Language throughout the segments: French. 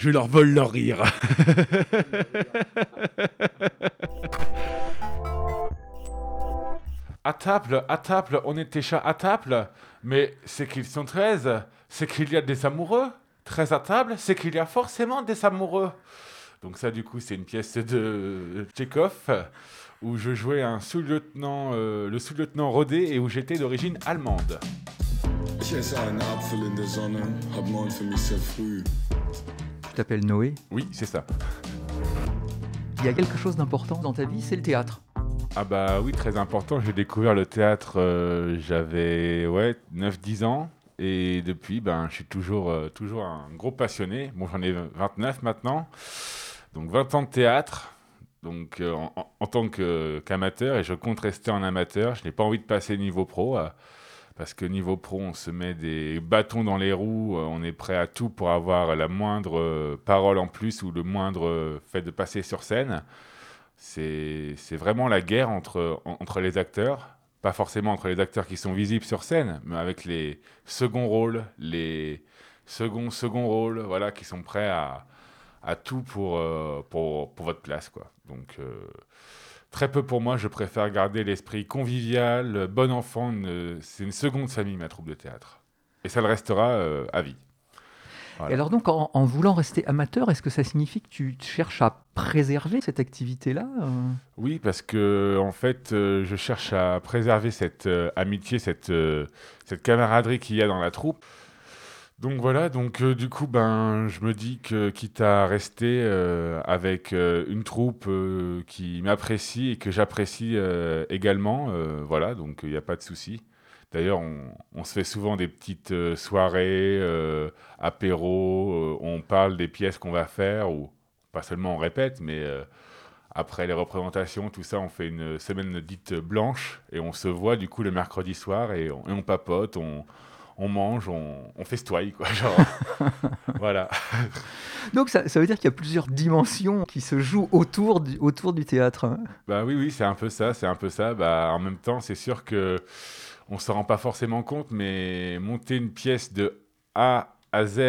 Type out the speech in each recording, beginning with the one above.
Je leur vole leur rire. À table, à table, on est déjà à table. Mais c'est qu'ils sont 13. C'est qu'il y a des amoureux. 13 à table, c'est qu'il y a forcément des amoureux. Donc ça, du coup, c'est une pièce de Tchekhov où je jouais un sous-lieutenant, euh, le sous-lieutenant Rodé et où j'étais d'origine allemande. Ich esse einen Apfel in der Sonne, hab neun für mich sehr früh. Tu t'appelles Noé. Oui, c'est ça. Il y a quelque chose d'important dans ta vie, c'est le théâtre. Ah bah oui, très important. J'ai découvert le théâtre, euh, j'avais ouais, 9-10 ans. Et depuis, ben, je suis toujours, euh, toujours un gros passionné. Bon, j'en ai 29 maintenant. Donc 20 ans de théâtre. Donc euh, en, tant qu'amateur, et je compte rester en amateur. Je n'ai pas envie de passer niveau pro. Parce que niveau pro, on se met des bâtons dans les roues. euh, on est prêt à tout pour avoir la moindre euh, parole en plus ou le moindre euh, fait de passer sur scène. C'est vraiment la guerre entre, en- entre les acteurs. Pas forcément entre les acteurs qui sont visibles sur scène, mais avec les seconds rôles, les seconds seconds rôles, voilà, qui sont prêts à, à tout pour, pour, pour votre place, quoi. Donc, très peu pour moi, je préfère garder l'esprit convivial, bon enfant. une- C'est une seconde famille, ma troupe de théâtre. Et ça le restera euh, à vie. Voilà. Et alors donc, en, en voulant rester amateur, est-ce que ça signifie que tu cherches à préserver cette activité-là euh? Oui, parce que en fait, euh, je cherche à préserver cette euh, amitié, cette, cette camaraderie qu'il y a dans la troupe. Donc voilà, donc euh, du coup, ben, je me dis que quitte à rester euh, avec euh, une troupe qui m'apprécie et que j'apprécie également, voilà, donc il n'y a pas de souci. D'ailleurs, on, se fait souvent des petites soirées, apéros, on parle des pièces qu'on va faire, ou pas seulement on répète, mais après les représentations, tout ça, on fait une semaine dite blanche et on se voit du coup le mercredi soir et on, et on papote, on, on mange, on, on festoie, quoi. Genre, voilà. Donc ça, ça veut dire qu'il y a plusieurs dimensions qui se jouent autour du, autour du théâtre. Bah oui, oui, c'est un peu ça, c'est un peu ça. Bah, en même temps, c'est sûr que on s'en rend pas forcément compte, mais monter une pièce de A à Z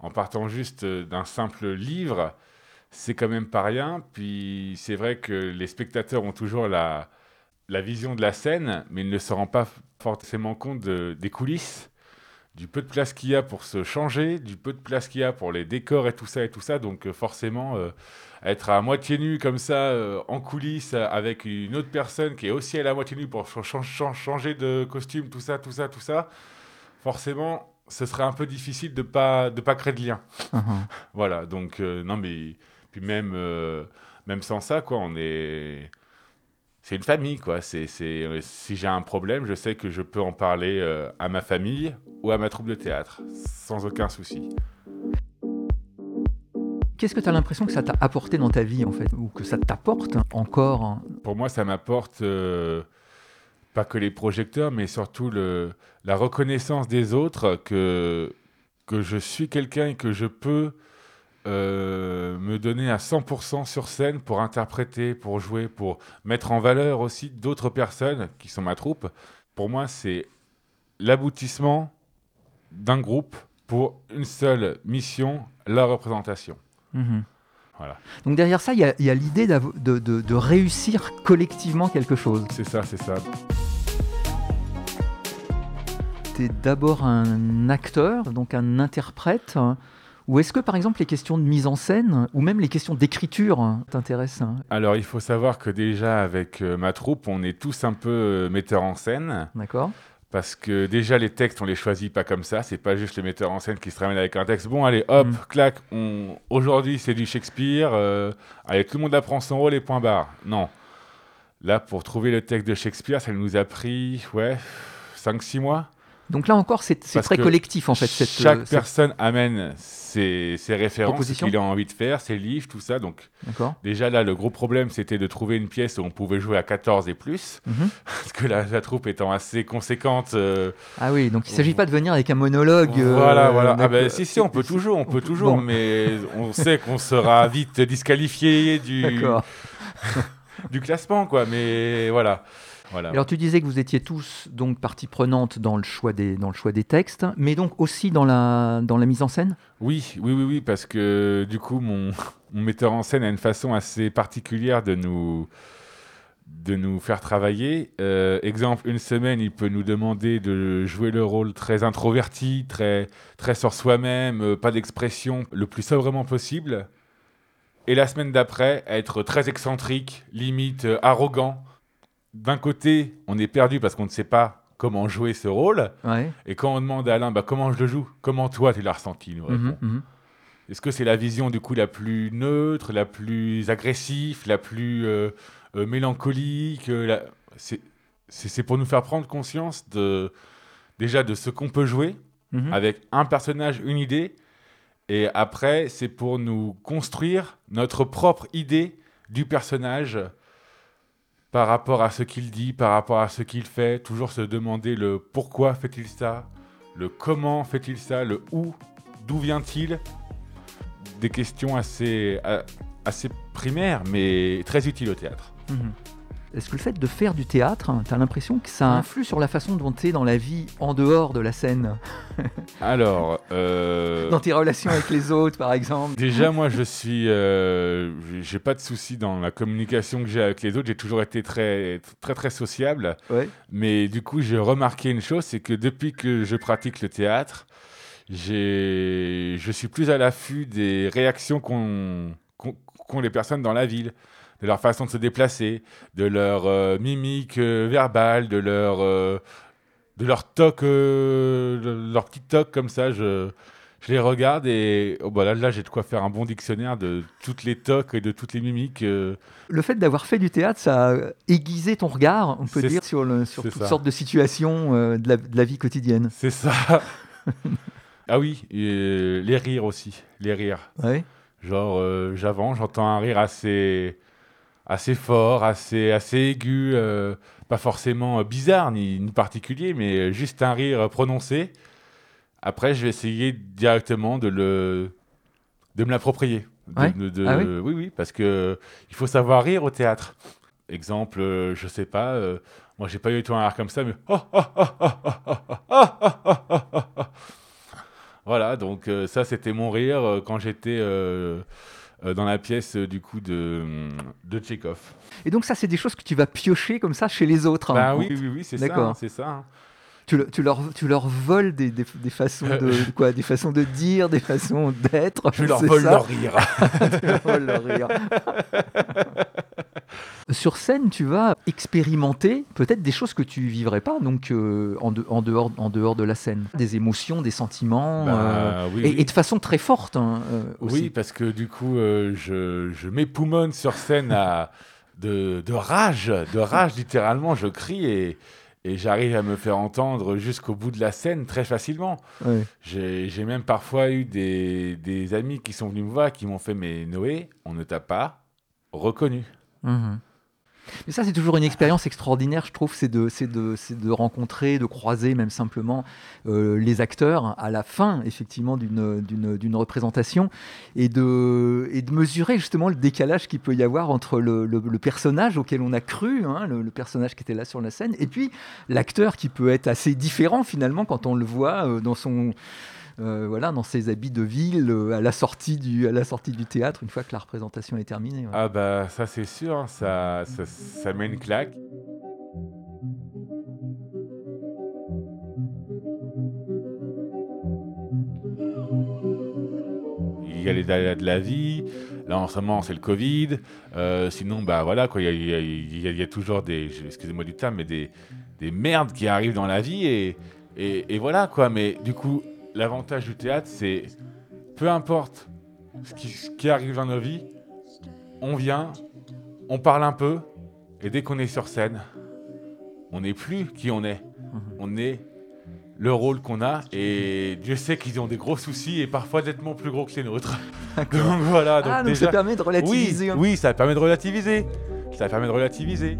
en partant juste d'un simple livre, c'est quand même pas rien. Puis c'est vrai que les spectateurs ont toujours la, la vision de la scène, mais ils ne se rendent pas forcément compte de- des coulisses, du peu de place qu'il y a pour se changer, du peu de place qu'il y a pour les décors et tout ça et tout ça. Donc euh, forcément, euh, être à moitié nu comme ça euh, en coulisses avec une autre personne qui est aussi à la moitié nue pour ch- ch- ch- changer de costume, tout ça, tout ça, tout ça, forcément, ce serait un peu difficile de pas de pas créer de lien. Mhm. Voilà, donc euh, non mais puis même même sans ça quoi, on est c'est une famille quoi. C'est c'est euh, si j'ai un problème, je sais que je peux en parler euh, à ma famille ou à ma troupe de théâtre sans aucun souci. Qu'est-ce que tu as l'impression que ça t'a apporté dans ta vie, en fait Ou que ça t'apporte encore hein? Pour moi, ça m'apporte euh, pas que les projecteurs, mais surtout le, la reconnaissance des autres que, que je suis quelqu'un et que je peux euh, me donner à 100% sur scène pour interpréter, pour jouer, pour mettre en valeur aussi d'autres personnes qui sont ma troupe. Pour moi, c'est l'aboutissement d'un groupe pour une seule mission, la représentation. Mhm. Voilà. Donc derrière ça, il y a, il y a l'idée d'avo- de, de- de réussir collectivement quelque chose. C'est ça, c'est ça. Tu es d'abord un acteur, donc un interprète. Ou est-ce que, par exemple, les questions de mise en scène, ou même les questions d'écriture, hein, t'intéressent hein? Alors, il faut savoir que déjà, avec euh, ma troupe, on est tous un peu euh, metteurs en scène. D'accord Parce que déjà, les textes, on les choisit pas comme ça. C'est pas juste le metteur en scène qui se ramène avec un texte. Bon, allez, hop, Mm. clac. On... Aujourd'hui, c'est du Shakespeare. euh, Allez, tout le monde apprend son rôle et point barre. Non. Là, pour trouver le texte de Shakespeare, ça nous a pris, ouais, 5-6 mois. Donc là encore, c'est très collectif, en fait. Cette, Chaque euh, cette- personne amène ses, ses références, ce qu'il a envie de faire, ses livres, tout ça. Donc, déjà là, le gros problème, c'était de trouver une pièce où on pouvait jouer à 14 et plus. Mhm. Parce que la, la troupe étant assez conséquente. euh, Ah oui, donc il ne s'agit pas de venir avec un monologue. euh, voilà, voilà. Ah ben si, si, on peut toujours, on peut toujours, Bon. mais on sait qu'on sera vite disqualifié du, du classement, quoi. Mais voilà. Voilà. Alors tu disais que vous étiez tous donc partie prenante dans le choix des dans le choix des textes, mais donc aussi dans la dans la mise en scène? Oui, oui, oui, oui, parce que du coup, mon, mon metteur en scène a une façon assez particulière de nous, de nous faire travailler. Euh, exemple, une semaine, il peut nous demander de jouer le rôle très introverti, très, très sur soi-même, euh, pas d'expression, le plus sobrement possible. Et la semaine d'après, être très excentrique, limite euh, arrogant. D'un côté, on est perdu parce qu'on ne sait pas comment jouer ce rôle. Ouais. Et quand on demande à Alain, bah, comment je le joue Comment toi, tu l'as ressenti il nous répond. Mhm, mhm. Est-ce que c'est la vision du coup la plus neutre, la plus agressive, la plus euh, euh, mélancolique euh, la- C'est c'est- c'est pour nous faire prendre conscience de déjà de ce qu'on peut jouer Mhm. avec un personnage, une idée, et après c'est pour nous construire notre propre idée du personnage par rapport à ce qu'il dit, par rapport à ce qu'il fait, toujours se demander le pourquoi fait-il ça, le comment fait-il ça, le où, d'où vient-il, des questions assez, a- assez primaires mais très utiles au théâtre. Mhm. Est-ce que le fait de faire du théâtre, tu as l'impression que ça influe sur la façon dont tu es dans la vie en dehors de la scène? Alors, euh, Dans tes relations avec les autres, par exemple? Déjà, moi, je suis, euh, j'ai- pas de souci dans la communication que j'ai avec les autres. J'ai toujours été très, très, très sociable. Ouais. Mais du coup, j'ai remarqué une chose, c'est que depuis que je pratique le théâtre, j'ai, je suis plus à l'affût des réactions qu'ont, qu'ont- qu'ont les personnes dans la ville, de leur façon de se déplacer, de leur euh, mimique euh, verbale, de leur, euh, de leur toc, euh, de leur petit toc comme ça. Je, je les regarde et oh, bah là, là j'ai de quoi faire un bon dictionnaire de toutes les tocs et de toutes les mimiques. Le fait d'avoir fait du théâtre, ça a aiguisé ton regard, on peut dire, sur, le- sur toutes ça. sortes de situations de, la, de la vie quotidienne. C'est ça. ah oui, et les rires aussi, les rires. Ouais. Genre, euh, j'avance, j'entends un rire assez, assez fort, assez, assez aigu, euh, pas forcément euh, bizarre ni, ni particulier, mais juste un rire euh, prononcé. Après, je vais essayer directement de le, de me l'approprier. De- Ouais. de- de- Ah oui oui, oui, parce que il faut savoir rire au théâtre. Exemple, euh, je sais pas, euh, moi j'ai pas eu tout un rire comme ça, mais voilà, donc ça c'était mon rire quand j'étais dans la pièce euh, du coup de, de Tchekhov. Et donc ça, c'est des choses que tu vas piocher comme ça chez les autres. Bah hein. oui, oui, oui, c'est ça, c'est ça. Tu, le- tu leur, tu leur voles des, des, des façons de quoi, des façons de dire, des façons d'être. Je leur vole leur rire. Tu leur voles leur rire. Sur scène, tu vas expérimenter peut-être des choses que tu vivrais pas, donc euh, en, de- en dehors, en dehors de la scène, des émotions, des sentiments, Bah, euh, oui, et, oui. et de façon très forte hein, euh, aussi. Oui, parce que du coup, je, je m'époumonne sur scène à, de, de rage, de rage littéralement, je crie et, et j'arrive à me faire entendre jusqu'au bout de la scène très facilement. J'ai même parfois eu des, des amis qui sont venus me voir qui m'ont fait Mais Noé, on ne t'a pas reconnu. Mhm. Mais ça, c'est toujours une expérience extraordinaire, je trouve, c'est de, rencontrer, de croiser même simplement euh, les acteurs à la fin, effectivement, d'une, représentation et de, mesurer justement le décalage qu'il peut y avoir entre le, personnage auquel on a cru, hein, le, le personnage qui était là sur la scène, et puis l'acteur qui peut être assez différent finalement quand on le voit euh, dans son... euh, voilà, dans ses habits de ville, euh, à, la sortie du, à la sortie du théâtre, une fois que la représentation est terminée. Ah bah ça c'est sûr, hein, ça, ça, ça met une claque. Il y a les de la vie, là en ce moment c'est le Covid, euh, sinon bah voilà quoi, il y a, toujours des, excusez-moi du terme, mais des, des merdes qui arrivent dans la vie et, et, et voilà quoi, mais du coup l'avantage du théâtre c'est peu importe ce qui, ce qui arrive dans nos vies, on vient, on parle un peu, et dès qu'on est sur scène, on n'est plus qui on est. On est le rôle qu'on a, et Dieu sait qu'ils ont des gros soucis, et parfois nettement plus gros que les nôtres. donc voilà, donc ah, donc déjà... ça permet de relativiser oui, oui, ça permet de relativiser. Ça permet de relativiser.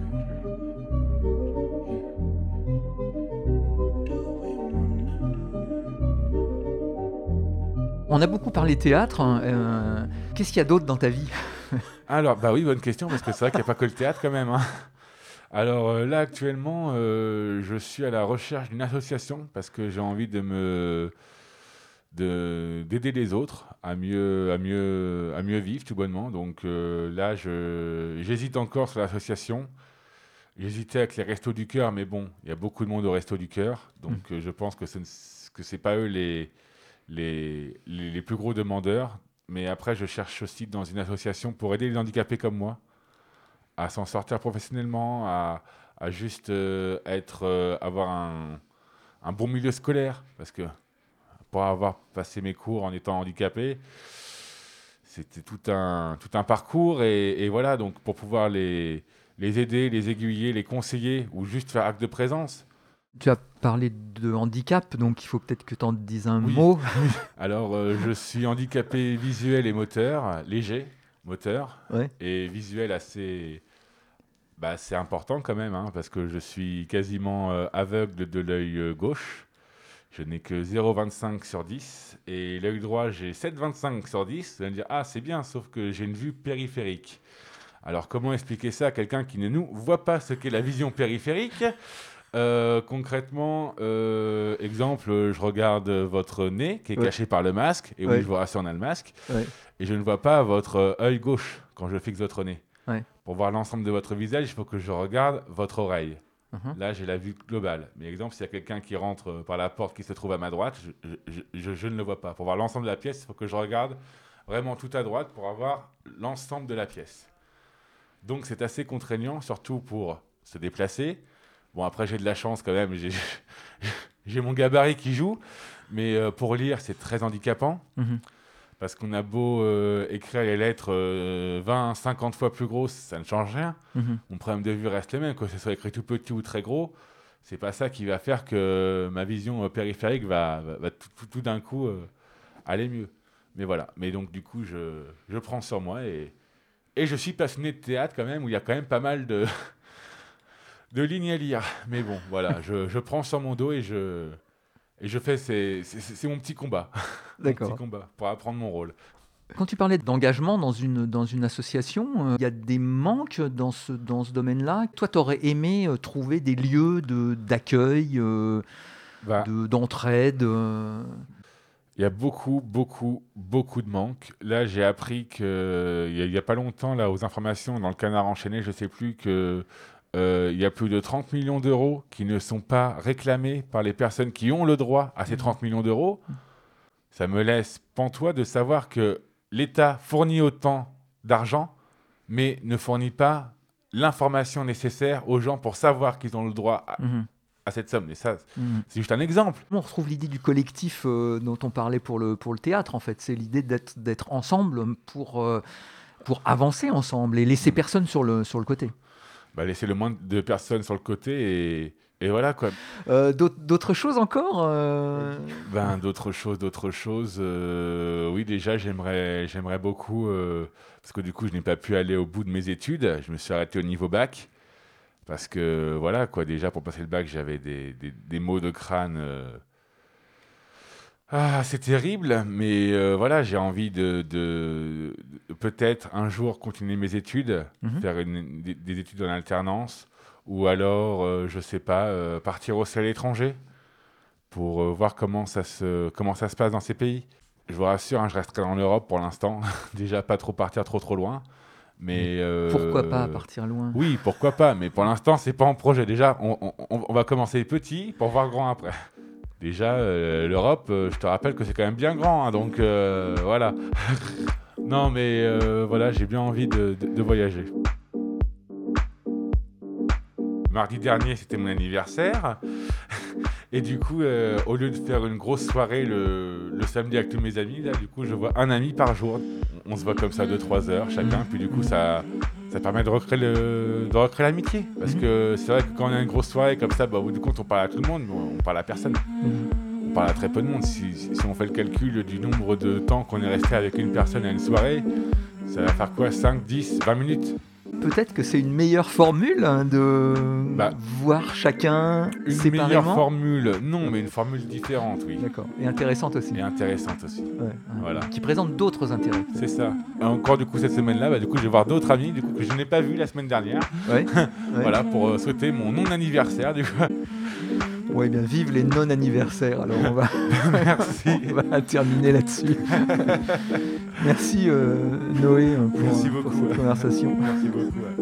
On a beaucoup parlé théâtre. hein, euh, Qu'est-ce qu'il y a d'autre dans ta vie? Alors, bah oui, bonne question, parce que c'est vrai qu'il n'y a pas que le théâtre quand même. hein. Alors euh, là, actuellement, euh, je suis à la recherche d'une association parce que j'ai envie de me de- d'aider les autres à mieux, à, mieux, à mieux vivre tout bonnement. Donc là, j'hésite encore sur l'association. J'hésitais avec les Restos du Cœur, mais bon, il y a beaucoup de monde au Resto du Cœur. Donc euh, je pense que ce ne- que c'est pas eux les, les, les, plus gros demandeurs. Mais après, je cherche aussi dans une association pour aider les handicapés comme moi à s'en sortir professionnellement, à, à juste euh, être, euh, avoir un, un bon milieu scolaire. Parce que pour avoir passé mes cours en étant handicapé, c'était tout un, tout un parcours. Et, et voilà, donc pour pouvoir les, les aider, les aiguiller, les conseiller ou juste faire acte de présence. Tu as parlé de handicap, donc il faut peut-être que tu en dises un Oui. mot. Alors, euh, je suis handicapé visuel et moteur, léger, moteur, Ouais. et visuel assez, bah, c'est important quand même, hein, parce que je suis quasiment euh, aveugle de l'œil euh, gauche. Je n'ai que 0,25 sur 10, et l'œil droit, j'ai 7,25 sur 10. Vous allez me dire, ah, c'est bien, sauf que j'ai une vue périphérique. Alors, comment expliquer ça à quelqu'un qui ne nous voit pas ce qu'est la vision périphérique? Euh, concrètement, euh, exemple, je regarde votre nez qui est Ouais. caché par le masque, et oui, Ouais. je vous rassure, on a le masque, Ouais. et je ne vois pas votre œil gauche quand je fixe votre nez. Pour voir l'ensemble de votre visage, il faut que je regarde votre oreille. Mhm. Là, j'ai la vue globale. Mais exemple, s'il y a quelqu'un qui rentre par la porte qui se trouve à ma droite, je, je- je- je ne le vois pas. Pour voir l'ensemble de la pièce, il faut que je regarde vraiment tout à droite pour avoir l'ensemble de la pièce. Donc, c'est assez contraignant, surtout pour se déplacer. Bon, après, j'ai de la chance quand même. J'ai, mon gabarit qui joue. Mais euh, pour lire, c'est très handicapant. Mhm. Parce qu'on a beau euh, écrire les lettres euh, 20, 50 fois plus grosses, ça ne change rien Mhm. mon problème de vue reste le même, que ce soit écrit tout petit ou très gros. C'est pas ça qui va faire que ma vision euh, périphérique va, va- va tout, tout- tout d'un coup euh, aller mieux. Mais voilà. Mais donc, du coup, je, je prends sur moi et, et je suis passionné de théâtre quand même, où il y a quand même pas mal de, de lignes à lire. Mais bon, voilà, je, je prends sur mon dos et je, et je fais. C'est mon petit combat. Mon D'accord. petit combat pour apprendre mon rôle. Quand tu parlais d'engagement dans une, dans une association, euh, il y a des manques dans ce, dans ce domaine-là? Toi, tu aurais aimé euh, trouver des lieux de- d'accueil, euh, Bah, de- d'entraide Il y a beaucoup, beaucoup, beaucoup de manques. Là, j'ai appris que il y, a- a pas longtemps, là, aux informations dans le canard enchaîné, je sais plus que euh, il y a plus de 30 millions d'euros qui ne sont pas réclamés par les personnes qui ont le droit à ces 30 millions d'euros. Ça me laisse pantois de savoir que l'État fournit autant d'argent, mais ne fournit pas l'information nécessaire aux gens pour savoir qu'ils ont le droit à, à cette somme. Et ça, mhm. c'est juste un exemple. On retrouve l'idée du collectif euh, dont on parlait pour le, pour le théâtre, en fait? C'est l'idée d'être d'être ensemble pour, euh, pour avancer ensemble et laisser personne sur le, sur le côté. Bah, laisser le moins de personnes sur le côté et, et voilà quoi. Euh, D'autres choses encore euh, Ben, d'autres choses, d'autres choses. euh, oui, déjà, j'aimerais, j'aimerais beaucoup, euh, parce que du coup, je n'ai pas pu aller au bout de mes études. Je me suis arrêté au niveau bac. Parce que, voilà, quoi, déjà, pour passer le bac, j'avais des, des, des maux de crâne. Ah, c'est terrible, mais euh, voilà, j'ai envie de, de- de peut-être un jour continuer mes études, Mhm. faire une- des, des études en alternance, ou alors, euh, je sais pas, euh, partir aussi à l'étranger pour euh, voir comment ça, se, comment ça se passe dans ces pays. Je vous rassure, hein, je resterai dans l'Europe pour l'instant. Déjà, pas trop partir trop trop loin. Mais Pourquoi pas partir loin? Oui, pourquoi pas. Mais pour l'instant, c'est pas en projet. Déjà, on, on- on va commencer petit pour voir grand après. Déjà, euh, l'Europe, euh, je te rappelle que c'est quand même bien grand. hein, donc euh, voilà. non, mais voilà, j'ai bien envie de, voyager. Mardi dernier, c'était mon anniversaire. Et du coup, au lieu de faire une grosse soirée le, samedi avec tous mes amis, là, du coup, je vois un ami par jour. On, on se voit comme ça 2-3 heures chacun. Puis du coup, ça, ça permet de recréer, le, de recréer l'amitié. Parce que c'est vrai que quand on a une grosse soirée comme ça, bah, au bout du compte, on parle à tout le monde, mais on, parle à personne. Mhm. On parle à très peu de monde. Si, si- si on fait le calcul du nombre de temps qu'on est resté avec une personne à une soirée, ça va faire quoi? 5, 10, 20 minutes? Peut-être que c'est une meilleure formule hein, de Bah, voir chacun Une séparément. meilleure formule, non, mais une formule différente, oui. D'accord. Et intéressante aussi. Et intéressante aussi. Ouais. Voilà. Qui présente d'autres intérêts. C'est ça. Et encore du coup cette semaine-là, bah, du coup je vais voir d'autres amis du coup que je n'ai pas vus la semaine dernière. Ouais. Voilà pour euh, souhaiter mon non anniversaire du coup. Bon, eh bien, vive les non-anniversaires. Alors, on va, Merci. on va terminer là-dessus. Merci euh, Noé hein, pour, Merci pour beaucoup. cette conversation. Merci beaucoup. ouais.